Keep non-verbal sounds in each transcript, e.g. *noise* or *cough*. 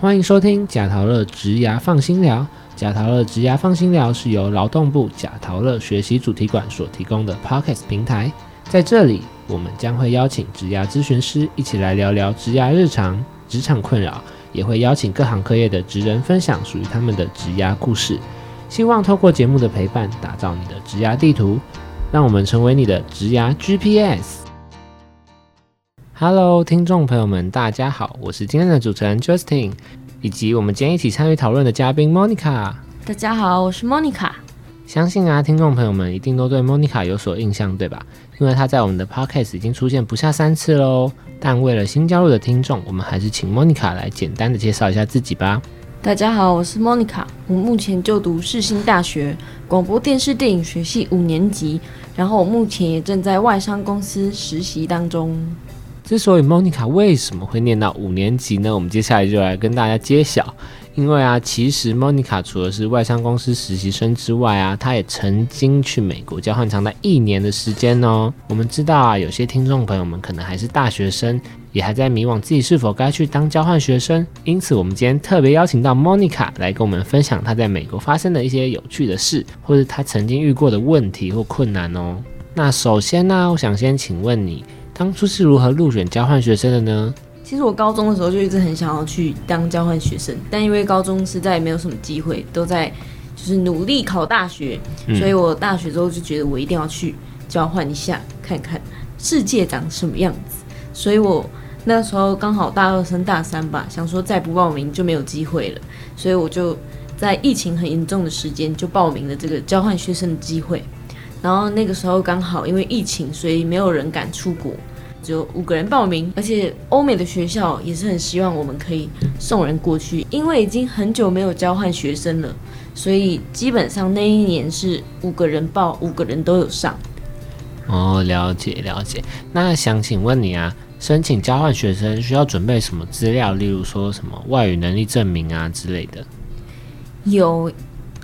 欢迎收听贾陶乐职涯放心聊。贾陶乐职涯放心聊是由劳动部贾陶乐学习主题馆所提供的 Podcast 平台，在这里我们将会邀请职涯咨询师一起来聊聊职涯日常、职场困扰，也会邀请各行各业的职人分享属于他们的职涯故事。希望透过节目的陪伴，打造你的职涯地图，让我们成为你的职涯 GPS。Hello，听众朋友们，大家好，我是今天的主持人 Justin，以及我们今天一起参与讨论的嘉宾 Monica。大家好，我是 Monica。相信啊，听众朋友们一定都对 Monica 有所印象，对吧？因为她在我们的 Podcast 已经出现不下三次喽。但为了新加入的听众，我们还是请 Monica 来简单的介绍一下自己吧。大家好，我是 Monica，我目前就读世新大学广播电视电影学系五年级，然后我目前也正在外商公司实习当中。之所以 Monica 为什么会念到五年级呢？我们接下来就来跟大家揭晓。因为啊，其实 Monica 除了是外商公司实习生之外啊，她也曾经去美国交换长达一年的时间哦。我们知道啊，有些听众朋友们可能还是大学生，也还在迷惘自己是否该去当交换学生。因此，我们今天特别邀请到 Monica 来跟我们分享她在美国发生的一些有趣的事，或者她曾经遇过的问题或困难哦。那首先呢，我想先请问你，当初是如何入选交换学生的呢？其实我高中的时候就一直很想要去当交换学生，但因为高中实在没有什么机会，都在就是努力考大学，所以我大学之后就觉得我一定要去交换一下，看看世界长什么样子。所以我那时候刚好大二升大三吧，想说再不报名就没有机会了，所以我就在疫情很严重的时间就报名了这个交换学生的机会。然后那个时候刚好因为疫情，所以没有人敢出国。只有五个人报名，而且欧美的学校也是很希望我们可以送人过去，因为已经很久没有交换学生了，所以基本上那一年是五个人报，五个人都有上。哦，了解了解。那想请问你啊，申请交换学生需要准备什么资料？例如说什么外语能力证明啊之类的？有，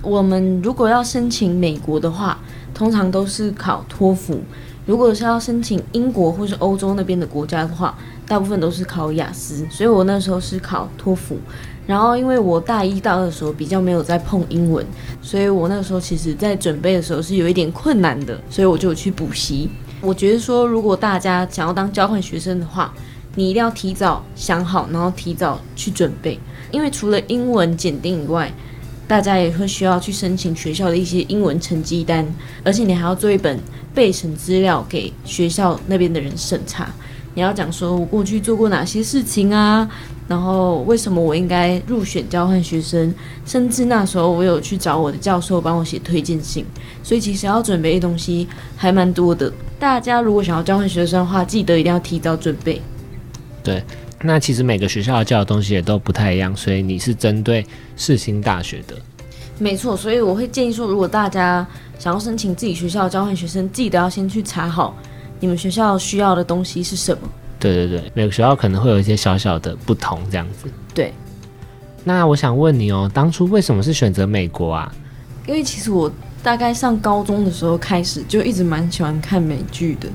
我们如果要申请美国的话，通常都是考托福。如果是要申请英国或是欧洲那边的国家的话，大部分都是考雅思，所以我那时候是考托福。然后因为我大一、大二的时候比较没有在碰英文，所以我那时候其实在准备的时候是有一点困难的，所以我就去补习。我觉得说，如果大家想要当交换学生的话，你一定要提早想好，然后提早去准备，因为除了英文检定以外，大家也会需要去申请学校的一些英文成绩单，而且你还要做一本。备审资料给学校那边的人审查，你要讲说我过去做过哪些事情啊，然后为什么我应该入选交换学生，甚至那时候我有去找我的教授帮我写推荐信，所以其实要准备的东西还蛮多的。大家如果想要交换学生的话，记得一定要提早准备。对，那其实每个学校教的东西也都不太一样，所以你是针对世新大学的。没错，所以我会建议说，如果大家想要申请自己学校交换学生，记得要先去查好你们学校需要的东西是什么。对对对，每个学校可能会有一些小小的不同，这样子。对。那我想问你哦，当初为什么是选择美国啊？因为其实我大概上高中的时候开始就一直蛮喜欢看美剧的，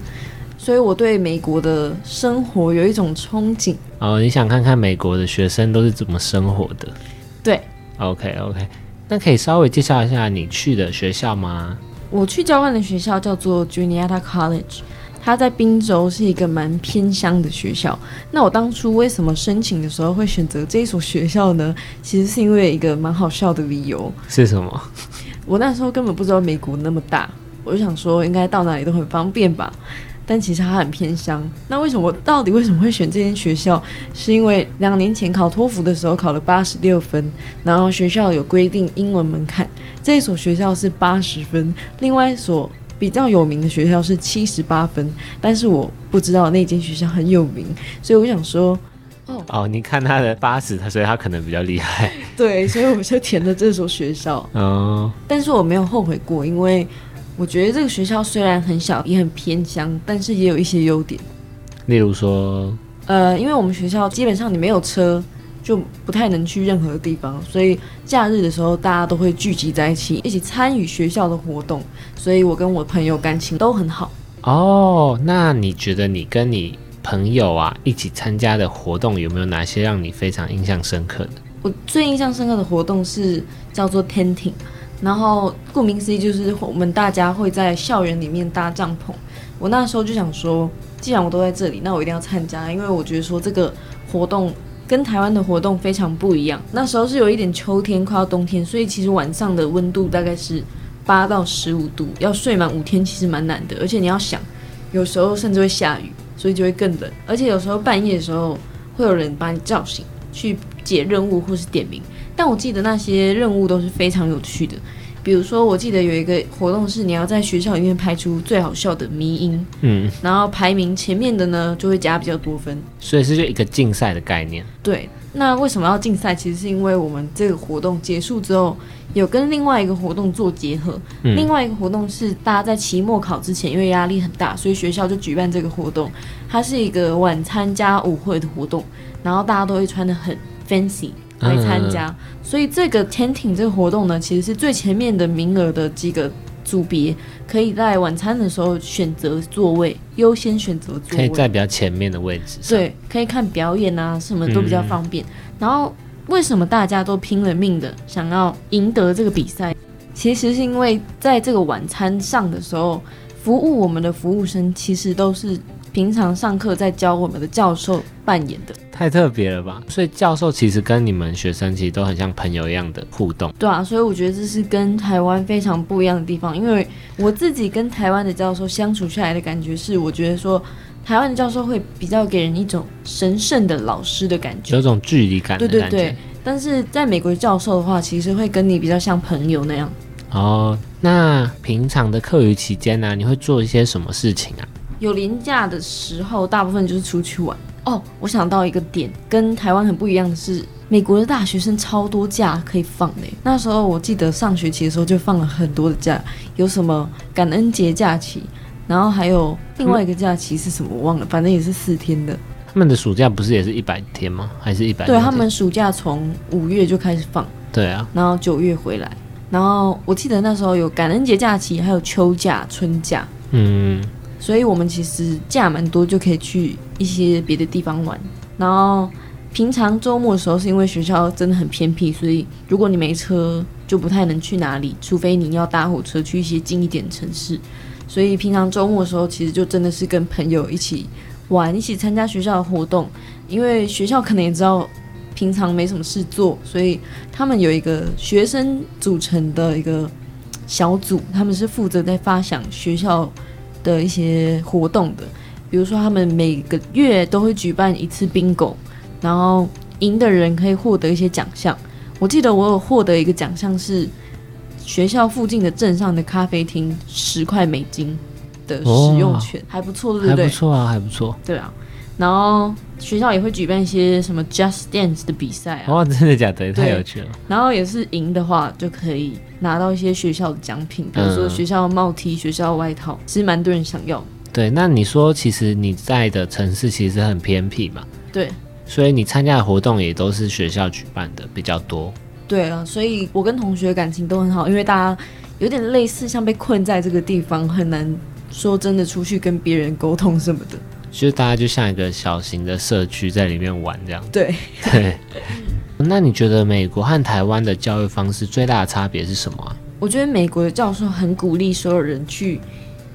所以我对美国的生活有一种憧憬。哦，你想看看美国的学生都是怎么生活的？对。OK OK。那可以稍微介绍一下你去的学校吗？我去交换的学校叫做 Juniata College，它在宾州是一个蛮偏乡的学校。那我当初为什么申请的时候会选择这一所学校呢？其实是因为一个蛮好笑的理由。是什么？我那时候根本不知道美国那么大，我就想说应该到哪里都很方便吧。但其实它很偏乡。那为什么到底为什么会选这间学校？是因为两年前考托福的时候考了八十六分，然后学校有规定英文门槛，这一所学校是八十分，另外一所比较有名的学校是七十八分。但是我不知道那间学校很有名，所以我想说，哦哦，你看他的八十，他所以他可能比较厉害。对，所以我就填了这所学校。哦，但是我没有后悔过，因为。我觉得这个学校虽然很小，也很偏乡，但是也有一些优点。例如说，呃，因为我们学校基本上你没有车，就不太能去任何地方，所以假日的时候大家都会聚集在一起，一起参与学校的活动。所以我跟我朋友感情都很好。哦，那你觉得你跟你朋友啊一起参加的活动有没有哪些让你非常印象深刻的？我最印象深刻的活动是叫做 tenting，然后顾名思义就是我们大家会在校园里面搭帐篷。我那时候就想说，既然我都在这里，那我一定要参加，因为我觉得说这个活动跟台湾的活动非常不一样。那时候是有一点秋天，快要冬天，所以其实晚上的温度大概是八到十五度，要睡满五天其实蛮难的。而且你要想，有时候甚至会下雨，所以就会更冷。而且有时候半夜的时候会有人把你叫醒去解任务或是点名，但我记得那些任务都是非常有趣的。比如说，我记得有一个活动是你要在学校里面拍出最好笑的迷音，嗯，然后排名前面的呢就会加比较多分。所以是就一个竞赛的概念。对，那为什么要竞赛？其实是因为我们这个活动结束之后，有跟另外一个活动做结合。嗯另外一个活动是大家在期末考之前，因为压力很大，所以学校就举办这个活动。它是一个晚餐加舞会的活动，然后大家都会穿的很 fancy 来参加。所以这个 tenting 这个活动呢，其实是最前面的名额的几个组别，可以在晚餐的时候选择座位，优先选择座位。可以在比较前面的位置上。，对，可以看表演啊，什么都比较方便。然后为什么大家都拼了命的想要赢得这个比赛？其实是因为在这个晚餐上的时候，服务我们的服务生其实都是平常上课在教我们的教授扮演的。太特别了吧？所以教授其实跟你们学生其实都很像朋友一样的互动。对啊，所以我觉得这是跟台湾非常不一样的地方。因为我自己跟台湾的教授相处下来的感觉是，我觉得说台湾的教授会比较给人一种神圣的老师的感觉。有种距离感。对对对，但是在美国教授的话，其实会跟你比较像朋友那样。哦，那平常的课余期间呢、你会做一些什么事情啊？有廉假的时候，大部分就是出去玩。哦，我想到一个点，跟台湾很不一样的是，美国的大学生超多假可以放的。那时候我记得上学期的时候就放了很多的假，有什么感恩节假期，然后还有另外一个假期是什么我忘了，反正也是四天的。他们的暑假不是也是一百天吗？还是一百？对他们暑假从五月就开始放，对啊，然后九月回来。然后我记得那时候有感恩节假期，还有秋假、春假，嗯，所以我们其实假蛮多，就可以去一些别的地方玩。然后平常周末的时候，是因为学校真的很偏僻，所以如果你没车，就不太能去哪里，除非你要搭火车去一些近一点的城市。所以平常周末的时候，其实就真的是跟朋友一起玩，一起参加学校的活动。因为学校可能也知道平常没什么事做，所以他们有一个学生组成的一个小组，他们是负责在发想学校的一些活动的。比如说，他们每个月都会举办一次 bingo，然后赢的人可以获得一些奖项。我记得我有获得一个奖项是学校附近的镇上的咖啡厅十块美金的使用权，还不错，对不对？还不错啊，还不错。对啊。然后学校也会举办一些什么 Just Dance 的比赛啊，哇，真的假的？太有趣了。然后也是赢的话就可以拿到一些学校的奖品，比如说嗯学校帽 T、学校外套，其实蛮多人想要。对，那你说其实你在的城市其实很偏僻嘛，对所以你参加的活动也都是学校举办的比较多。对啊，所以我跟同学感情都很好，因为大家有点类似，像被困在这个地方，很难说真的出去跟别人沟通什么的。就是大家就像一个小型的社区在里面玩这样。对，对。那你觉得美国和台湾的教育方式最大的差别是什么啊？我觉得美国的教授很鼓励所有人去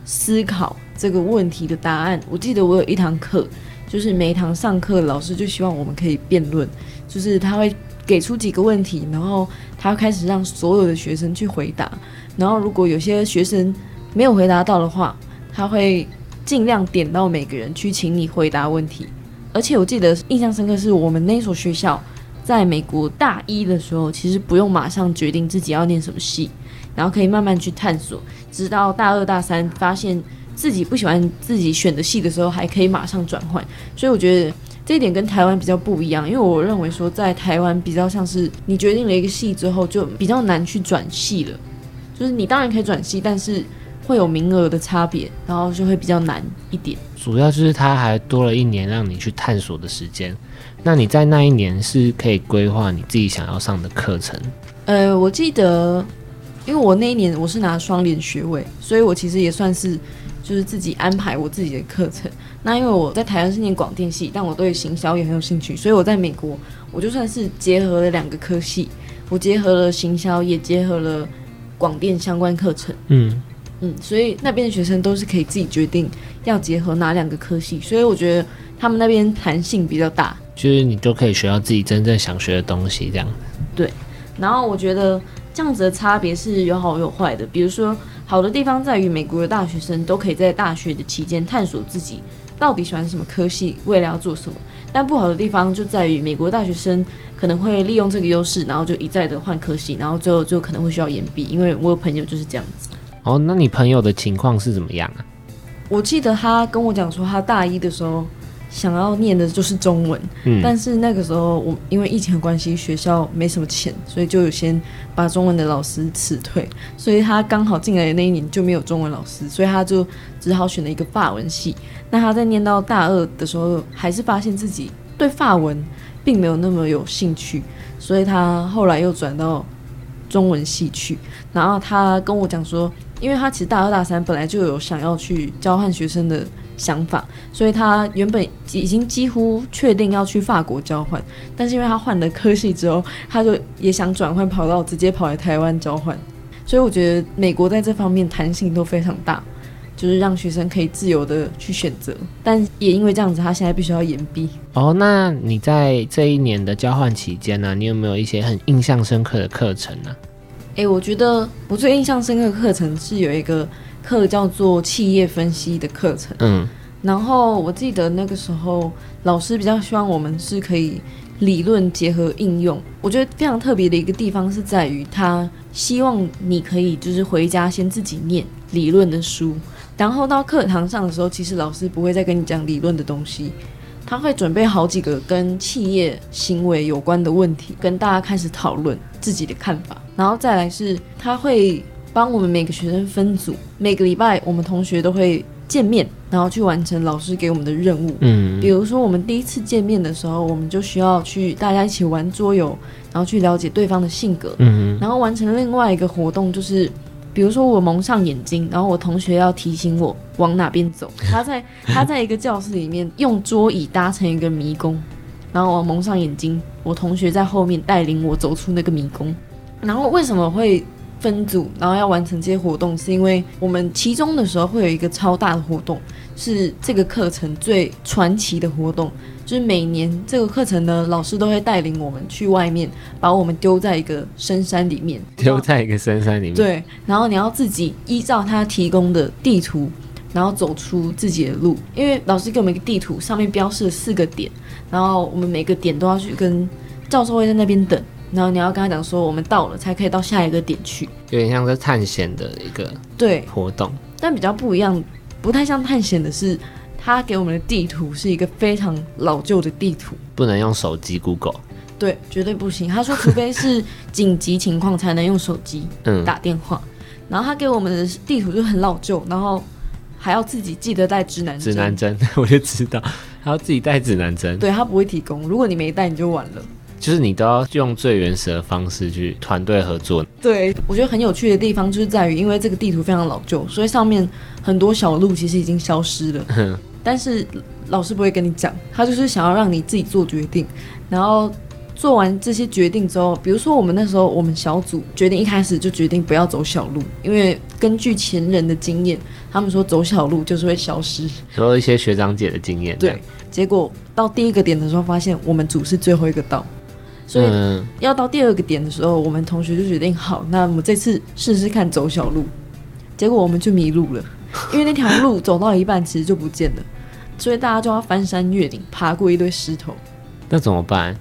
思考这个问题的答案。我记得我有一堂课，就是每一堂上课老师就希望我们可以辩论，就是他会给出几个问题，然后他开始让所有的学生去回答，然后如果有些学生没有回答到的话，他会尽量点到每个人去请你回答问题。而且我记得印象深刻是我们那所学校在美国大一的时候，其实不用马上决定自己要念什么系，然后可以慢慢去探索，直到大二大三发现自己不喜欢自己选的系的时候，还可以马上转换。所以我觉得这一点跟台湾比较不一样，因为我认为说在台湾比较像是你决定了一个系之后，就比较难去转系了。就是你当然可以转系，但是会有名额的差别，然后就会比较难一点。主要就是它还多了一年让你去探索的时间。那你在那一年是可以规划你自己想要上的课程。呃，我记得，因为我那一年我是拿双联学位，所以我其实也算是就是自己安排我自己的课程。那因为我在台湾是念广电系，但我对行销也很有兴趣，所以我在美国我就算是结合了两个科系，我结合了行销，也结合了广电相关课程。嗯，嗯，所以那边的学生都是可以自己决定要结合哪两个科系，所以我觉得他们那边弹性比较大。就是你都可以学到自己真正想学的东西，这样。对然后我觉得这样子的差别是有好有坏的。比如说，好的地方在于美国的大学生都可以在大学的期间探索自己到底喜欢什么科系，未来要做什么。但不好的地方就在于美国大学生可能会利用这个优势，然后就一再的换科系，然后最后就可能会需要延毕。因为我有朋友就是这样子。哦，那你朋友的情况是怎么样啊？我记得他跟我讲说，他大一的时候想要念的就是中文，嗯，但是那个时候我因为疫情的关系，学校没什么钱，所以就有先把中文的老师辞退，所以他刚好进来的那一年就没有中文老师，所以他就只好选了一个法文系。那他在念到大二的时候，还是发现自己对法文并没有那么有兴趣，所以他后来又转到中文系去。然后他跟我讲说，因为他其实大二大三本来就有想要去交换学生的想法，所以他原本已经几乎确定要去法国交换，但是因为他换了科系之后，他就也想转换跑道，直接跑来台湾交换。所以我觉得美国在这方面弹性都非常大，就是让学生可以自由的去选择，但也因为这样子，他现在必须要延毕。哦，那你在这一年的交换期间呢、你有没有一些很印象深刻的课程呢、诶，我觉得我最印象深刻的课程是有一个课叫做企业分析的课程。嗯然后我记得那个时候老师比较希望我们是可以理论结合应用。我觉得非常特别的一个地方是在于，他希望你可以就是回家先自己念理论的书，然后到课堂上的时候，其实老师不会再跟你讲理论的东西，他会准备好几个跟企业行为有关的问题，跟大家开始讨论自己的看法，然后再来是他会帮我们每个学生分组，每个礼拜我们同学都会见面，然后去完成老师给我们的任务。嗯比如说，我们第一次见面的时候，我们就需要去大家一起玩桌游，然后去了解对方的性格，嗯然后完成另外一个活动，就是比如说我蒙上眼睛，然后我同学要提醒我往哪边走。他在 *laughs* 他在一个教室里面用桌椅搭成一个迷宫，然后我蒙上眼睛，我同学在后面带领我走出那个迷宫。然后为什么会分组，然后要完成这些活动？是因为我们期中的时候会有一个超大的活动，是这个课程最传奇的活动。就是每年这个课程呢，老师都会带领我们去外面，把我们丢在一个深山里面，丢在一个深山里面。，对，然后你要自己依照他提供的地图，然后走出自己的路。因为老师给我们一个地图，上面标示了四个点，然后我们每个点都要去跟教授会在那边等，然后你要跟他讲说我们到了，才可以到下一个点去。有点像是探险的一个对，活动。但比较不一样，不太像探险的是，他给我们的地图是一个非常老旧的地图。不能用手机 Google。对，绝对不行。他说，除非是紧急情况才能用手机嗯，打电话。然后他给我们的地图就很老旧，然后还要自己记得带指南针。指南针 *laughs* 我就知道，还要自己带指南针，对他不会提供，如果你没带你就完了。就是你都要用最原始的方式去团队合作。对，我觉得很有趣的地方就是在于，因为这个地图非常老旧，所以上面很多小路其实已经消失了。哼 *laughs* 但是老师不会跟你讲，他就是想要让你自己做决定，然后做完这些决定之后，比如说我们那时候我们小组决定一开始就决定不要走小路，因为根据前人的经验，他们说走小路就是会消失。说一些学长姐的经验。对，结果到第一个点的时候，发现我们组是最后一个到，所以嗯，要到第二个点的时候，我们同学就决定好，那我们这次试试看走小路。结果我们就迷路了，因为那条路走到一半其实就不见了，所以大家就要翻山越岭，爬过一堆石头。那怎么办？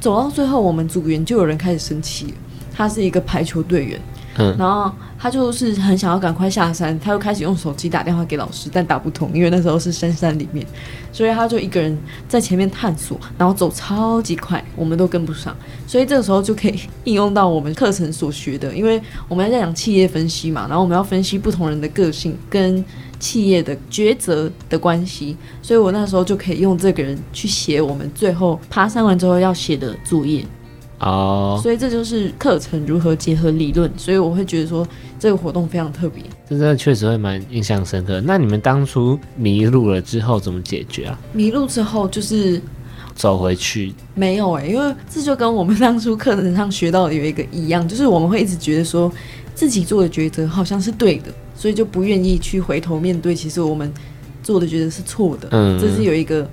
走到最后，我们组员就有人开始生气了。他是一个排球队员，嗯然后他就是很想要赶快下山，他又开始用手机打电话给老师，但打不通，因为那时候是深山里面，所以他就一个人在前面探索，然后走超级快，我们都跟不上，所以这个时候就可以应用到我们课程所学的，因为我们在讲企业分析嘛，然后我们要分析不同人的个性跟企业的抉择的关系，所以我那时候就可以用这个人去写我们最后爬山完之后要写的作业。哦，所以这就是课程如何结合理论，所以我会觉得说这个活动非常特别。这真的确实会蛮印象深刻。那你们当初迷路了之后怎么解决啊？迷路之后就是走回去，没有哎、因为这就跟我们当初课程上学到的有一个一样，就是我们会一直觉得说自己做的抉择好像是对的，所以就不愿意去回头面对，其实我们做的觉得是错的。嗯，这是有一个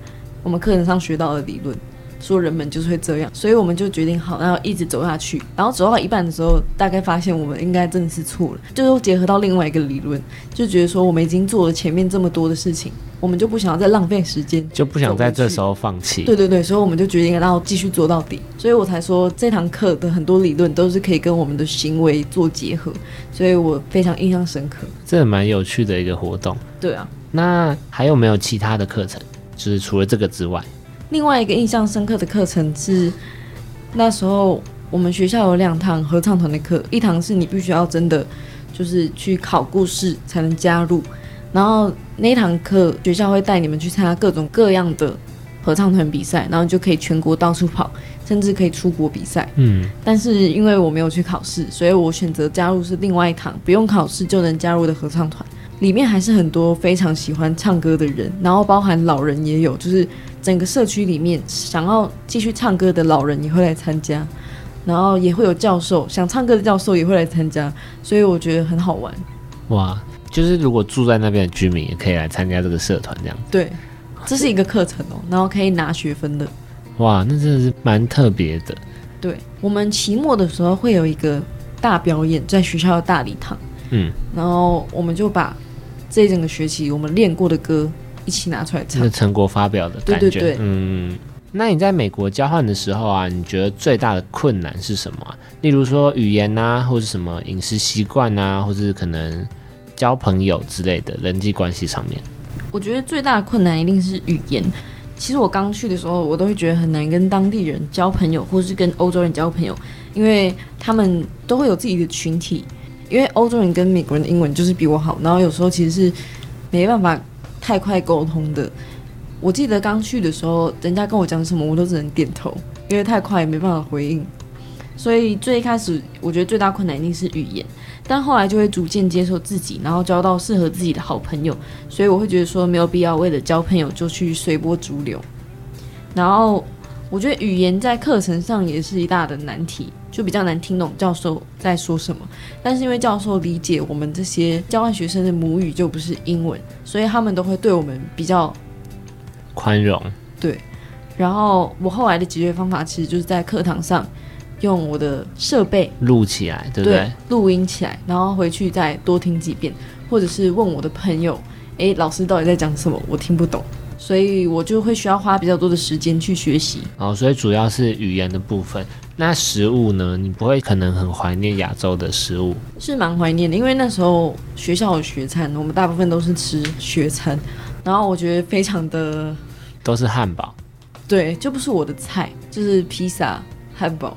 我们课程上学到的理论，说人们就是会这样，所以我们就决定好，然后一直走下去。然后走到一半的时候，大概发现我们应该真的是错了，就是结合到另外一个理论，就觉得说我们已经做了前面这么多的事情，我们就不想要再浪费时间。就不想在这时候放弃。对对对，所以我们就决定要继续做到底，所以我才说这堂课的很多理论都是可以跟我们的行为做结合，所以我非常印象深刻。这蛮有趣的一个活动。对啊，那还有没有其他的课程？就是除了这个之外，另外一个印象深刻的课程是那时候我们学校有两堂合唱团的课，一堂是你必须要真的就是去考故事才能加入，然后那一堂课学校会带你们去参加各种各样的合唱团比赛，然后就可以全国到处跑，甚至可以出国比赛。嗯，但是因为我没有去考试，所以我选择加入是另外一堂不用考试就能加入的合唱团。里面还是很多非常喜欢唱歌的人，然后包含老人也有，就是整个社区里面想要继续唱歌的老人也会来参加，然后也会有教授想唱歌的教授也会来参加，所以我觉得很好玩。哇，就是如果住在那边的居民也可以来参加这个社团，这样。对，这是一个课程哦，然后可以拿学分的。哇，那真的是蛮特别的。对我们期末的时候会有一个大表演，在学校的大礼堂。嗯，然后我们就把这一整个学期我们练过的歌一起拿出来唱这个。成果发表的感觉。对对对嗯。那你在美国交换的时候啊，你觉得最大的困难是什么啊、例如说语言啊，或者什么饮食习惯啊，或者是可能交朋友之类的人际关系上面。我觉得最大的困难一定是语言。其实我刚去的时候，我都会觉得很难跟当地人交朋友，或是跟欧洲人交朋友，因为他们都会有自己的群体。因为欧洲人跟美国人的英文就是比我好，然后有时候其实是没办法太快沟通的。我记得刚去的时候，人家跟我讲什么，我都只能点头，因为太快也没办法回应。所以最一开始，我觉得最大困难一定是语言，但后来就会逐渐接受自己，然后交到适合自己的好朋友。所以我会觉得说没有必要为了交朋友就去随波逐流。然后我觉得语言在课程上也是一大的难题，就比较难听懂教授在说什么。但是因为教授理解我们这些交换学生的母语就不是英文，所以他们都会对我们比较宽容，对然后我后来的解决方法其实就是在课堂上用我的设备录起来，对不对？录音起来，然后回去再多听几遍，或者是问我的朋友，诶，老师到底在讲什么？我听不懂，所以我就会需要花比较多的时间去学习。哦，所以主要是语言的部分。那食物呢？你不会可能很怀念亚洲的食物？是蛮怀念的，因为那时候学校有学餐，我们大部分都是吃学餐，然后我觉得非常的都是汉堡。对，就不是我的菜，就是披萨、汉堡，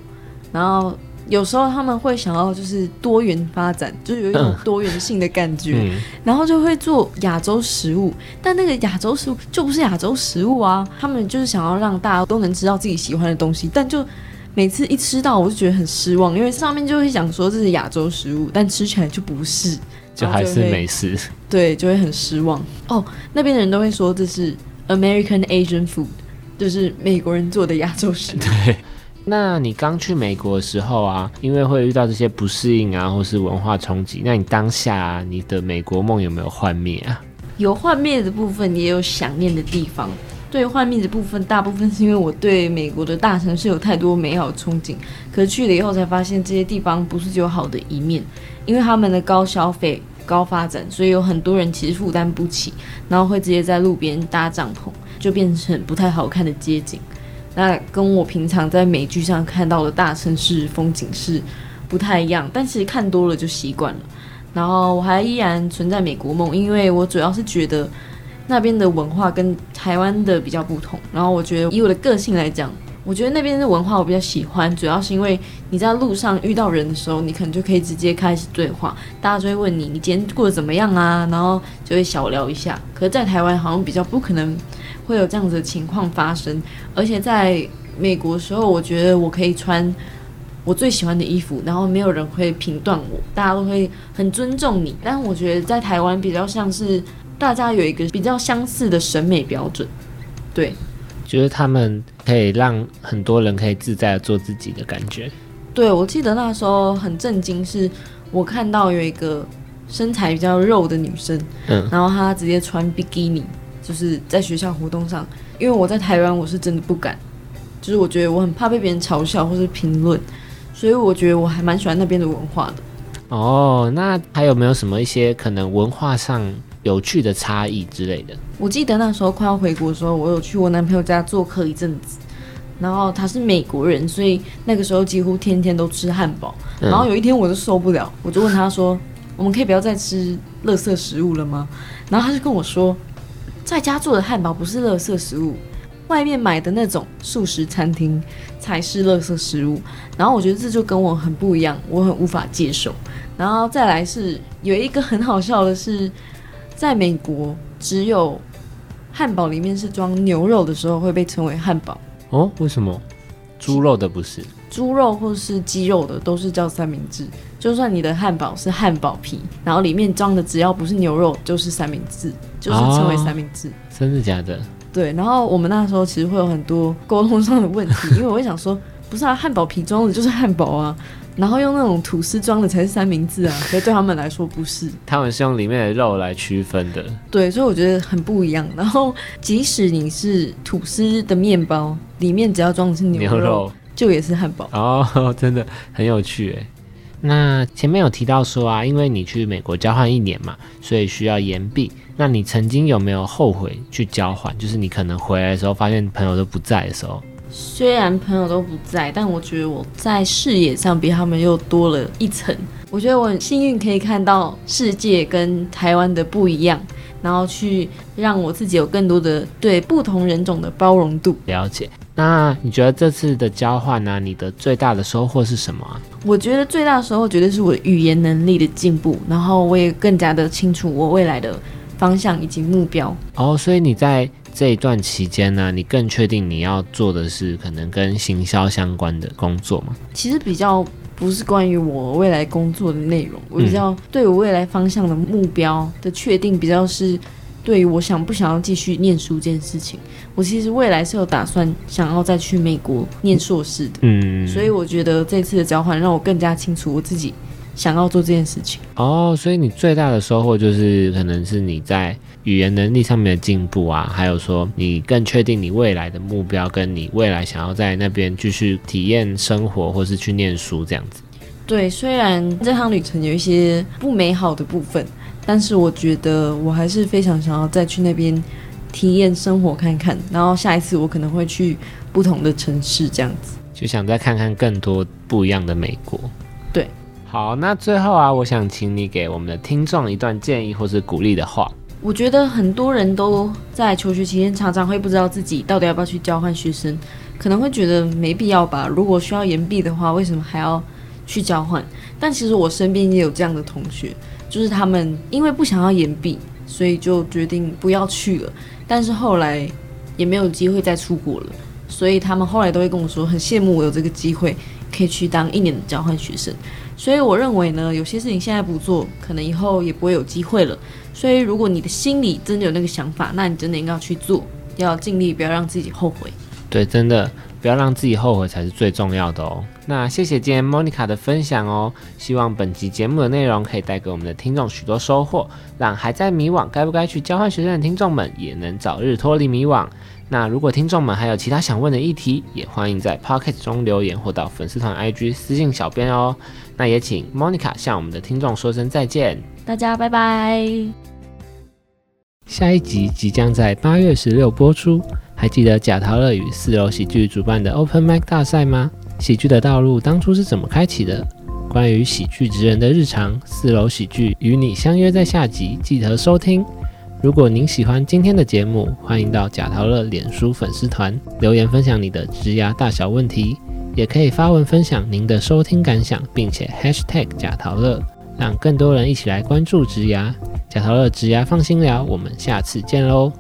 然后有时候他们会想要就是多元发展，就是有一种嗯多元性的感觉，嗯，然后就会做亚洲食物，但那个亚洲食物就不是亚洲食物啊，他们就是想要让大家都能吃到自己喜欢的东西，但就每次一吃到我就觉得很失望，因为上面就会想说这是亚洲食物，但吃起来就不是，就还是美食。对，就会很失望。哦，那边的人都会说这是 American Asian food，就是美国人做的亚洲食物。*laughs* 那你刚去美国的时候啊，因为会遇到这些不适应啊，或是文化冲击，那你当下、啊、你的美国梦有没有幻灭啊？有幻灭的部分，也有想念的地方。对幻灭的部分，大部分是因为我对美国的大城市有太多美好憧憬，可是去了以后才发现这些地方不是只有好的一面，因为他们的高消费、高发展，所以有很多人其实负担不起，然后会直接在路边搭帐篷，就变成不太好看的街景。那跟我平常在美剧上看到的大城市风景是不太一样，但其实看多了就习惯了。然后我还依然存在美国梦，因为我主要是觉得那边的文化跟台湾的比较不同。然后我觉得以我的个性来讲，我觉得那边的文化我比较喜欢，主要是因为你在路上遇到人的时候，你可能就可以直接开始对话，大家就会问你你今天过得怎么样啊，然后就会小聊一下。可是，在台湾好像比较不可能会有这样子的情况发生，而且在美国的时候，我觉得我可以穿我最喜欢的衣服，然后没有人会评断我，大家都会很尊重你。但我觉得在台湾比较像是大家有一个比较相似的审美标准，对觉得他们可以让很多人可以自在的做自己的感觉。对。我记得那时候很震惊，是我看到有一个身材比较肉的女生，嗯，然后她直接穿比基尼，就是在学校活动上。因为我在台湾，我是真的不敢，就是我觉得我很怕被别人嘲笑或是评论，所以我觉得我还蛮喜欢那边的文化的。哦，那还有没有什么一些可能文化上有趣的差异之类的？我记得那时候快要回国的时候，我有去我男朋友家做客一阵子，然后他是美国人，所以那个时候几乎天天都吃汉堡。嗯然后有一天我就受不了，我就问他说：“我们可以不要再吃垃圾食物了吗？”然后他就跟我说：“在家做的汉堡不是垃圾食物，外面买的那种素食餐厅才是垃圾食物。”然后我觉得这就跟我很不一样，我很无法接受。然后再来是有一个很好笑的是，在美国只有汉堡里面是装牛肉的时候会被称为汉堡，哦，为什么？猪肉的不是？猪肉或是鸡肉的都是叫三明治。就算你的汉堡是汉堡皮，然后里面装的只要不是牛肉就是三明治，就是称为三明治。真的假的？对，然后我们那时候其实会有很多沟通上的问题，因为我会想说，不是啊，汉堡皮装的就是汉堡啊，然后用那种吐司装的才是三明治啊，*laughs* 可是对他们来说不是。他们是用里面的肉来区分的。对，所以我觉得很不一样。然后，即使你是吐司的面包，里面只要装的是牛肉，牛肉就也是汉堡。哦，*laughs* 真的很有趣哎。那前面有提到说啊，因为你去美国交换一年嘛，所以需要延毕。那你曾经有没有后悔去交换？就是你可能回来的时候发现朋友都不在的时候。虽然朋友都不在，但我觉得我在视野上比他们又多了一层。我觉得我很幸运可以看到世界跟台湾的不一样，然后去让我自己有更多的对不同人种的包容度。了解。那你觉得这次的交换呢、你的最大的收获是什么啊？我觉得最大的收获绝对是我语言能力的进步，然后我也更加的清楚我未来的方向以及目标。哦，所以你在这一段期间呢，你更确定你要做的是可能跟行销相关的工作吗？其实比较不是关于我未来工作的内容，我比较对我未来方向的目标的确定，比较是对于我想不想要继续念书这件事情。我其实未来是有打算想要再去美国念硕士的，嗯，所以我觉得这次的交换让我更加清楚我自己想要做这件事情。哦，所以你最大的收获就是可能是你在语言能力上面的进步啊，还有说你更确定你未来的目标，跟你未来想要在那边继续体验生活，或是去念书这样子。对，虽然这趟旅程有一些不美好的部分，但是我觉得我还是非常想要再去那边体验生活看看，然后下一次我可能会去不同的城市这样子。就想再看看更多不一样的美国。对，好，那最后啊，我想请你给我们的听众一段建议或是鼓励的话。我觉得很多人都在求学期间常常会不知道自己到底要不要去交换学生，可能会觉得没必要吧。如果需要延毕的话，为什么还要去交换？但其实我身边也有这样的同学，就是他们因为不想要延毕，所以就决定不要去了。但是后来也没有机会再出国了，所以他们后来都会跟我说，很羡慕我有这个机会可以去当一年的交换学生。所以我认为呢，有些事情现在不做，可能以后也不会有机会了。所以如果你的心里真的有那个想法，那你真的应该要去做，要尽力，不要让自己后悔。对，真的不要让自己后悔才是最重要的哦。那谢谢今天 Monica 的分享哦，希望本集节目的内容可以带给我们的听众许多收获，让还在迷惘该不该去交换学生的听众们也能早日脱离迷惘。那如果听众们还有其他想问的议题，也欢迎在 Pocket 中留言或到粉丝团 IG 私信小编哦。那也请 Monica 向我们的听众说声再见。大家拜拜。下一集即将在八月十六播出，还记得贾陶乐与四楼喜剧主办的 Open Mic 大赛吗？喜剧的道路当初是怎么开启的？关于喜剧职人的日常，四楼喜剧与你相约在下集，记得收听。如果您喜欢今天的节目，欢迎到贾陶乐脸书粉丝团留言分享你的职牙大小问题，也可以发文分享您的收听感想，并且 Hashtag 贾陶乐，让更多人一起来关注职牙。贾陶乐职牙放心聊，我们下次见喽。